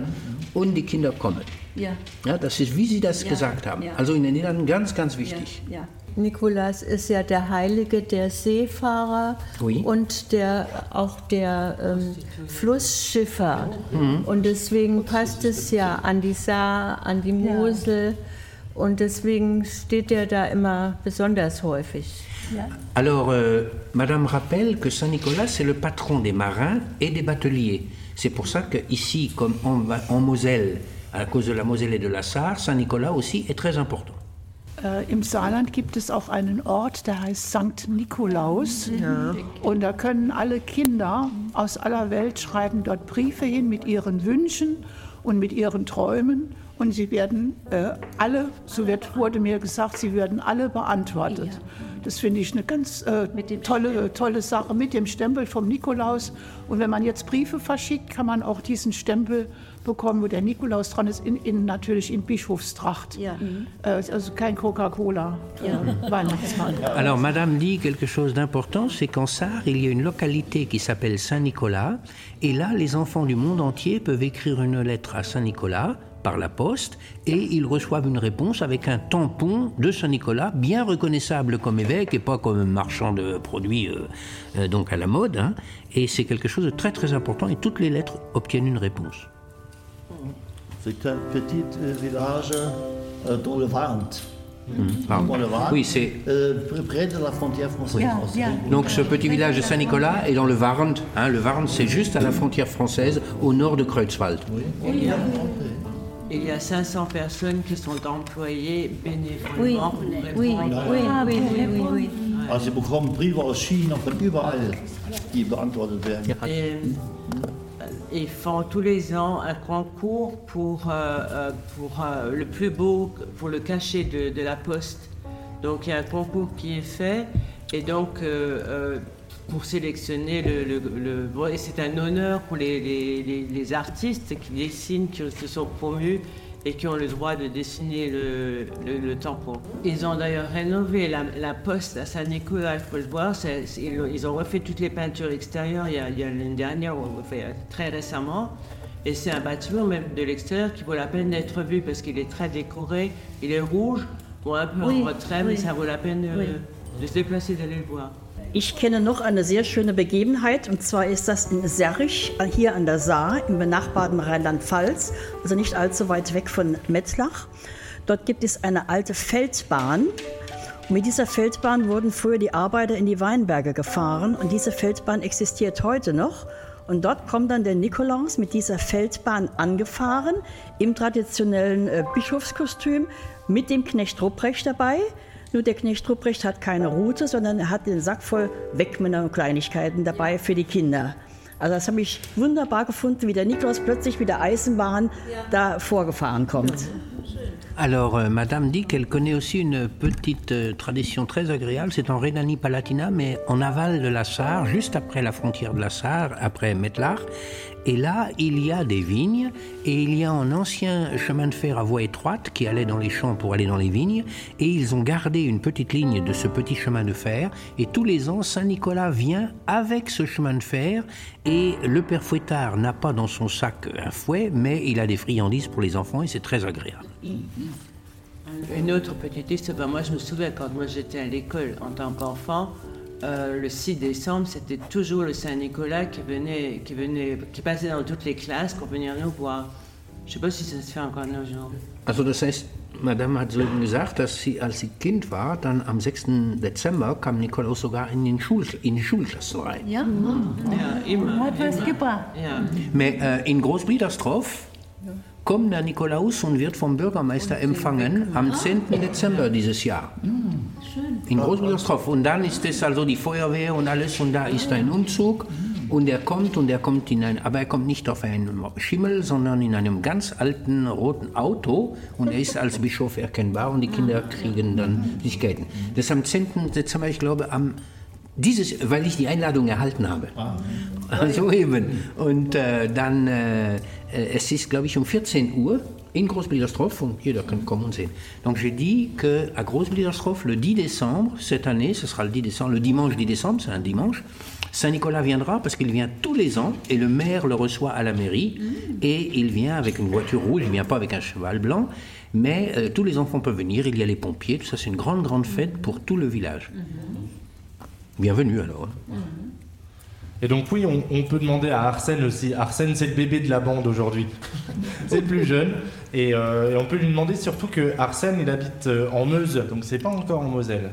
Und die Kinder kommen. Ja. Ja, das ist, wie Sie das Ja, gesagt haben. ja. Also in den Niederlanden ganz, ganz wichtig. Ja. Nikolaus ist ja der Heilige der Seefahrer Oui. und der, auch der ähm, Flussschifffahrt. Mhm. Und deswegen passt es ja an die Saar, an die Mosel. Und deswegen steht er da immer besonders häufig. Alors, euh, Madame rappelle que Saint-Nicolas, c'est le patron des marins et des bateliers. C'est pour ça qu'ici, comme en, en Moselle, à cause de la Moselle et de la Sarre, Saint-Nicolas aussi est très important. Äh, Im Saarland gibt es auch einen Ort, der heißt St. Nikolaus. Und da können alle Kinder aus aller Welt schreiben dort Briefe hin mit ihren Wünschen und mit ihren Träumen. Und sie werden äh, alle, so wird, wurde mir gesagt, sie werden alle beantwortet. Das finde ich eine ganz äh, tolle, tolle Sache mit dem Stempel vom Nikolaus. Und wenn man jetzt Briefe verschickt, kann man auch diesen Stempel bekommen, wo der Nikolaus dran ist, in, in, natürlich in Bischofstracht. Ja. Äh, also kein Coca-Cola, äh, Weihnachtsmann. [LAUGHS] Alors, Madame dit quelque chose d'important, c'est qu'en Sarre, il y a une localité qui s'appelle Saint-Nicolas, et là, les enfants du monde entier peuvent écrire une lettre à Saint-Nicolas par la poste, et ils reçoivent une réponse avec un tampon de Saint-Nicolas, bien reconnaissable comme évêque et pas comme marchand de produits euh, euh, donc à la mode. hein. Et c'est quelque chose de très très important, et toutes les lettres obtiennent une réponse. C'est un petit euh, village dans le le Varnt, Oui, c'est- euh, près- de la frontière française. Donc ce petit village de Saint-Nicolas est dans le Warnt. hein. le Warnt, c'est juste à la frontière française, au nord de y, a, il y a 500 personnes qui sont employées bénévolement. pour répondre. Ah, oui, oui, oui, oui. Also bekommen Briefe aus China, von überall, die beantwortet werden. Et, euh, ils font tous les ans un concours pour, euh, euh, pour euh, le plus beau, pour le cachet de, de la poste. Donc il y a un concours qui est fait et donc euh, euh, pour sélectionner le... le, le- bon, et c'est un honneur pour les, les- les- les artistes qui dessinent, qui se sont promus et qui ont le droit de dessiner le, le- tampon. Ils ont d'ailleurs rénové la, la poste à Saint-Nicolas, il faut le voir. ils, ont- refait toutes les peintures extérieures il y a, il y a l'année dernière, ou enfin, très récemment. Et c'est un bâtiment même de l'extérieur qui vaut la peine d'être vu parce qu'il est très décoré. Il est rouge, bon, un peu Oui, en retrait, mais ça vaut la peine Oui. de se déplacer, d'aller le voir. Ich kenne noch eine sehr schöne Begebenheit und zwar ist das in Serrich, hier an der Saar im benachbarten Rheinland-Pfalz, also nicht allzu weit weg von Mettlach. Dort gibt es eine alte Feldbahn. Und mit dieser Feldbahn wurden früher die Arbeiter in die Weinberge gefahren und diese Feldbahn existiert heute noch. Und dort kommt dann der Nikolaus mit dieser Feldbahn angefahren, im traditionellen äh, Bischofskostüm, mit dem Knecht Rupprecht dabei. Nur der Knecht Rupprecht hat keine Rute, sondern er hat den Sack voll Wegmänner und Kleinigkeiten dabei für die Kinder. Also das habe ich wunderbar gefunden, wie der Nikolaus plötzlich mit der Eisenbahn da vorgefahren kommt. Alors, euh, Madame dit qu'elle connaît aussi une petite euh, tradition très agréable. C'est en Rhénanie-Palatinat, mais en aval de la Sarre, juste après la frontière de la Sarre, après Mettlach. Et là, il y a des vignes et il y a un ancien chemin de fer à voie étroite qui allait dans les champs pour aller dans les vignes. Et ils ont gardé une petite ligne de ce petit chemin de fer. Et tous les ans, Saint-Nicolas vient avec ce chemin de fer. Et le père Fouettard n'a pas dans son sac un fouet, mais il a des friandises pour les enfants et c'est très agréable. Une autre petite histoire, ben, moi je me souviens quand moi j'étais à l'école en tant qu'enfant, euh, le 6 décembre, c'était toujours le Saint-Nicolas qui venait, qui venait, qui passait dans toutes les classes pour venir nous voir. Je sais pas si ça se fait encore de nos jours. Also das heißt, Madame hat soeben gesagt, dass sie, als sie Kind war, dann am 6. Dezember kam Nikolaus sogar in, den Schul, in die Schulklassen rein. Ja. Ja, immer. Hat was gebracht. Ja. Mais äh, in Großbliedersdorf kommt der Nikolaus und wird vom Bürgermeister empfangen am 10. Dezember dieses Jahr. In Großbliedersdorf. Und dann ist es also die Feuerwehr und alles und da ist ein Umzug. Und er kommt und er kommt in ein, aber er kommt nicht auf einem Schimmel, sondern in einem ganz alten roten Auto und er ist als Bischof erkennbar und die Kinder kriegen dann Süßigkeiten. Das ist am 10. Dezember, ich glaube, am dieses, weil ich die Einladung erhalten habe. [LAUGHS] So eben. Und äh, dann, äh, äh, es ist, glaube ich, um 14 Uhr in Großbliedersdorf und jeder kann kommen und sehen. Donc j'ai dit qu'à Großbliedersdorf, le 10 décembre, cette année, ce sera le 10 décembre, le dimanche 10 décembre, c'est un dimanche, Saint-Nicolas viendra parce qu'il vient tous les ans et le maire le reçoit à la mairie et il vient avec une voiture rouge, il ne vient pas avec un cheval blanc, mais euh, tous les enfants peuvent venir, il y a les pompiers, tout ça, c'est une grande, grande fête pour tout le village. Bienvenue alors. hein. Et donc oui, on, on peut demander à Arsène aussi. Arsène, c'est le bébé de la bande aujourd'hui. [LAUGHS] c'est le plus jeune. Et, euh, et on peut lui demander surtout que Arsène, il habite euh, en Meuse, donc c'est pas encore en Moselle.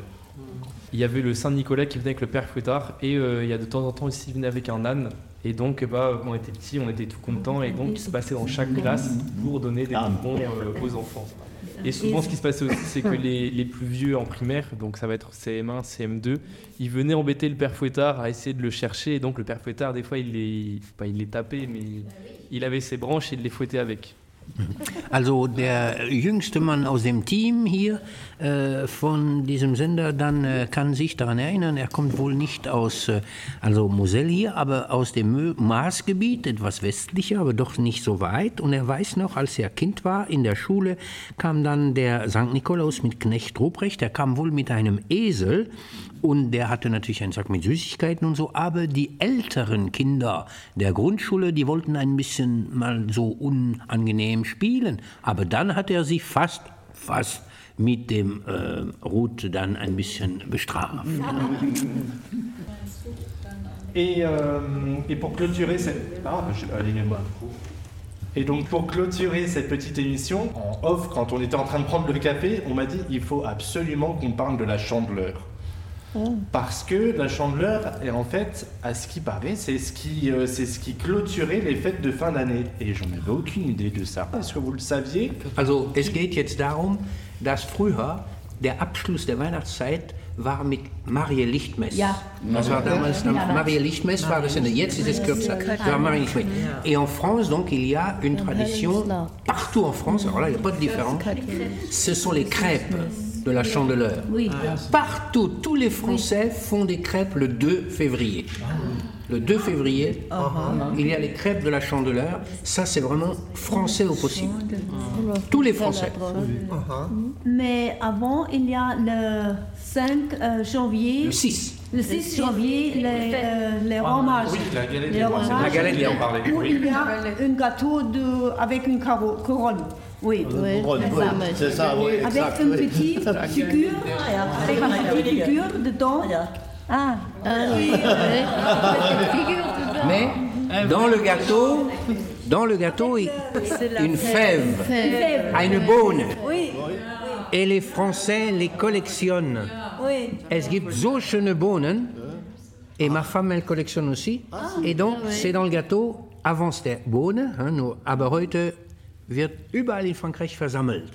il y avait le Saint-Nicolas qui venait avec le Père Fouettard et euh, il y a de temps en temps aussi il venait avec un âne. Et donc, bah, quand on était petits, on était tout contents et donc il se passait dans chaque classe pour donner des bonbons euh, aux enfants. Et souvent, ce qui se passait aussi, c'est que [LAUGHS] les, les plus vieux en primaire, donc ça va être CM1, CM2, ils venaient embêter le père Fouettard à essayer de le chercher. Et donc, le père Fouettard, des fois, il les, pas il les tapait, mais il avait ses branches et il les fouettait avec. Also der jüngste Mann aus dem Team hier äh, von diesem Sender dann äh, kann sich daran erinnern, er kommt wohl nicht aus äh, also Moselle hier, aber aus dem Maasgebiet, etwas westlicher, aber doch nicht so weit. Und er weiß noch, als er Kind war in der Schule, kam dann der St. Nikolaus mit Knecht Ruprecht, der kam wohl mit einem Esel und der hatte natürlich einen Sack mit Süßigkeiten und so, aber die älteren Kinder der Grundschule, die wollten ein bisschen mal so unangenehm spielen. Aber dann hat er sie fast, fast mit dem äh, Rot dann ein bisschen bestraft. Et, euh, et pour clôturer cette. Ah, je- allez, moi. Et donc pour clôturer cette petite émission, en off, quand on était en train de prendre le café, on m'a dit il faut absolument qu'on parle de la chandeleur. Parce que la chandeleur, est en fait, à ce qui paraît, c'est ce qui, euh, c'est ce qui clôturait les fêtes de fin d'année. Et j'en avais aucune idée de ça. Est-ce que vous le saviez? Also es geht jetzt darum, dass früher der Abschluss der Weihnachtszeit war mit Marie Lichtmess. Ja. Das war damals Ja. Marie Lichtmess war das Ende. Jetzt ist es kürzer. War Marie Lichtmess. Et en France, donc, il y a une tradition partout en France. Alors là, il n'y a pas de différence. Ce sont les crêpes de la chandeleur. Oui. Partout, tous les Français font des crêpes le 2 février. Le 2 février, il y a les crêpes de la chandeleur. Ça, c'est vraiment français au possible. Tous les Français. Mais avant, il y a le 5 euh, janvier. Le 6. Le 6 janvier, les, euh, les rois mages. Oui, la galette des rois, la galette des rois. Où il y a un gâteau de, avec une couronne. Oui, c'est ça, oui, Avec exact, une oui. petite [LAUGHS] figure, avec une petite figure dedans. Ah, oui. Mais dans le gâteau, dans le gâteau, il- une fève, une bonne. Oui. Et les Français les collectionnent. Oui. Es gibt so schöne Bohnen. Et ma femme, elle collectionne aussi. Et donc, c'est dans le gâteau, avant c'était Bohne, hein, aber heute wird überall in Frankreich versammelt.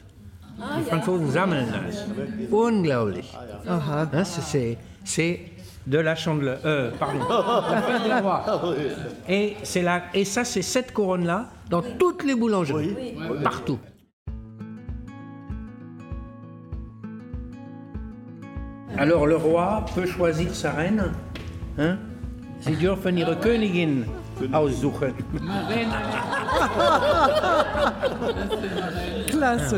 Die Franzosen sammeln das. Unglaublich. Hein, c'est- c'est- C'est de la chandeleur. Euh, pardon. [LAUGHS] Rois. Et, c'est la, et ça, c'est cette couronne-là dans toutes les boulangeries. Partout. Alors le roi peut choisir sa reine. Hein? Sie dürfen ihre Königin aussuchen. [LAUGHS] Klasse.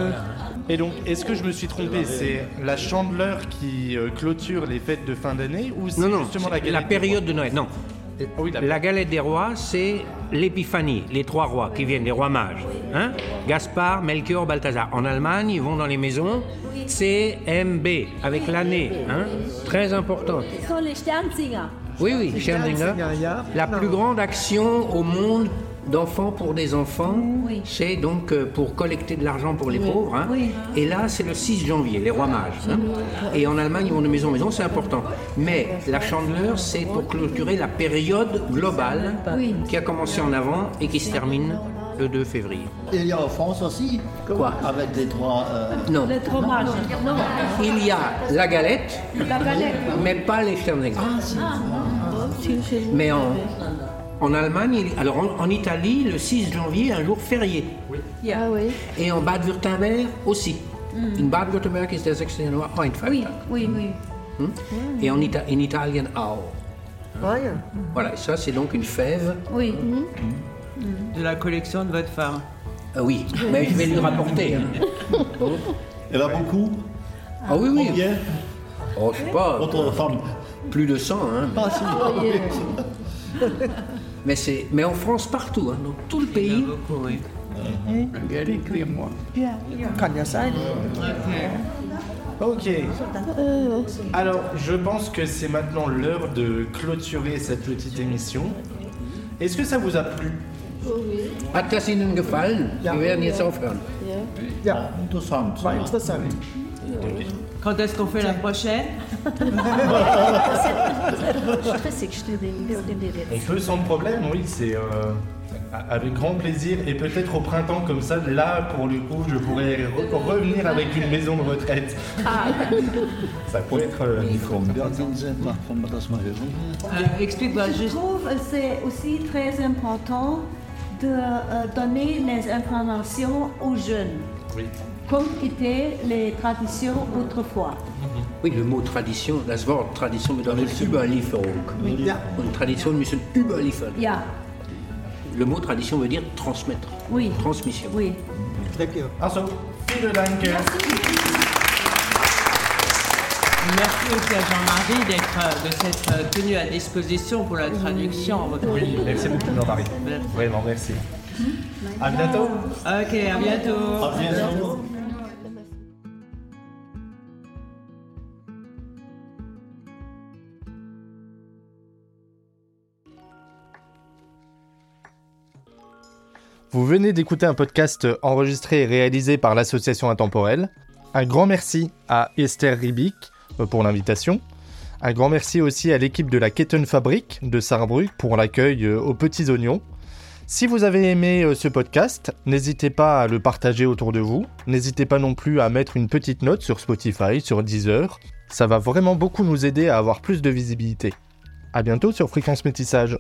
Et donc, est-ce que je me suis trompé? C'est la chandeleur qui euh, clôture les fêtes de fin d'année ou c'est Non, non, justement la c'est galette la des période de Noël. Non. la... galette des rois, c'est l'épiphanie, les trois rois qui viennent, les rois mages. Hein? Gaspard, Melchior, Balthazar. En Allemagne, ils vont dans les maisons. CMB, avec l'année. Hein? Très important. Ce sont les Sternsinger. Oui, oui, Scherzinger. La plus grande action au monde d'enfants pour des enfants, c'est donc euh, pour collecter de l'argent pour les Oui. pauvres. hein. Oui. Et là, c'est le 6 janvier, les rois mages. hein. Et en Allemagne, ils vont de maison en maison, c'est important. Mais la chandeleur, c'est pour clôturer la période globale qui a commencé en avant et qui se termine le 2 février. Il y a en France aussi? Quoi? Avec des trois. euh, Non. Les trois mages. Non. Il y a la galette, La galette. mais pas les Sternsinger. Mais en, en Allemagne, il- alors en, en Italie, le 6 janvier est un jour férié. Ah oui. Et en Bade-Württemberg aussi. In Baden-Württemberg ist der 6. Januar auch ein Feiertag. Oui, oui. Hm? Et en, Ita- in Italien auch. Voilà, et ça c'est donc une fève. Oui. De la collection de votre femme. Ah oui, mais je vais lui rapporter. hein. [LAUGHS] Elle a beaucoup Ah oui, oui. Combien? Oh, je sais pas. Votre femme Plus de 100, hein. Ah, si. [LAUGHS] Mais, c'est, mais en France, partout, hein, dans tout le pays. Ok. Alors, je pense que c'est maintenant l'heure de clôturer cette petite émission. Est-ce que ça vous a plu? Hat das Ihnen gefallen? Wir werden jetzt aufhören. Ja, interessant. war interessant. Quand est-ce qu'on fait la prochaine [LAUGHS] On peut sans problème, oui, c'est euh, avec grand plaisir et peut-être au printemps comme ça, là pour le coup, je pourrais re- revenir avec une maison de retraite. Ça pourrait être. euh, Euh, Explique-moi Je juste. trouve que c'est aussi très important de euh, donner les informations aux jeunes, Oui. Comme étaient les traditions autrefois. Oui, le mot Tradition, das Wort Tradition bedeutet Überlieferung. Ja. Und Tradition müssen überliefern. Ja, Le mot tradition veut dire transmettre. Oui. Transmission. oui. Also, vielen Dank. Merci aussi à Jean-Marie d'être, de s'être tenu à disposition pour la traduction. Oui, merci beaucoup, Jean-Marie. Vraiment, merci. À bientôt. Ok, à bientôt. À bientôt. Vous venez d'écouter un podcast enregistré et réalisé par l'association Intemporelle. Un grand merci à Esther Ribic euh, pour l'invitation. Un grand merci aussi à l'équipe de la Ketten Fabrik de Sarrebruck pour l'accueil euh, aux petits oignons. Si vous avez aimé euh, ce podcast, n'hésitez pas à le partager autour de vous. N'hésitez pas non plus à mettre une petite note sur Spotify, sur Deezer. Ça va vraiment beaucoup nous aider à avoir plus de visibilité. À bientôt sur Fréquence Métissage.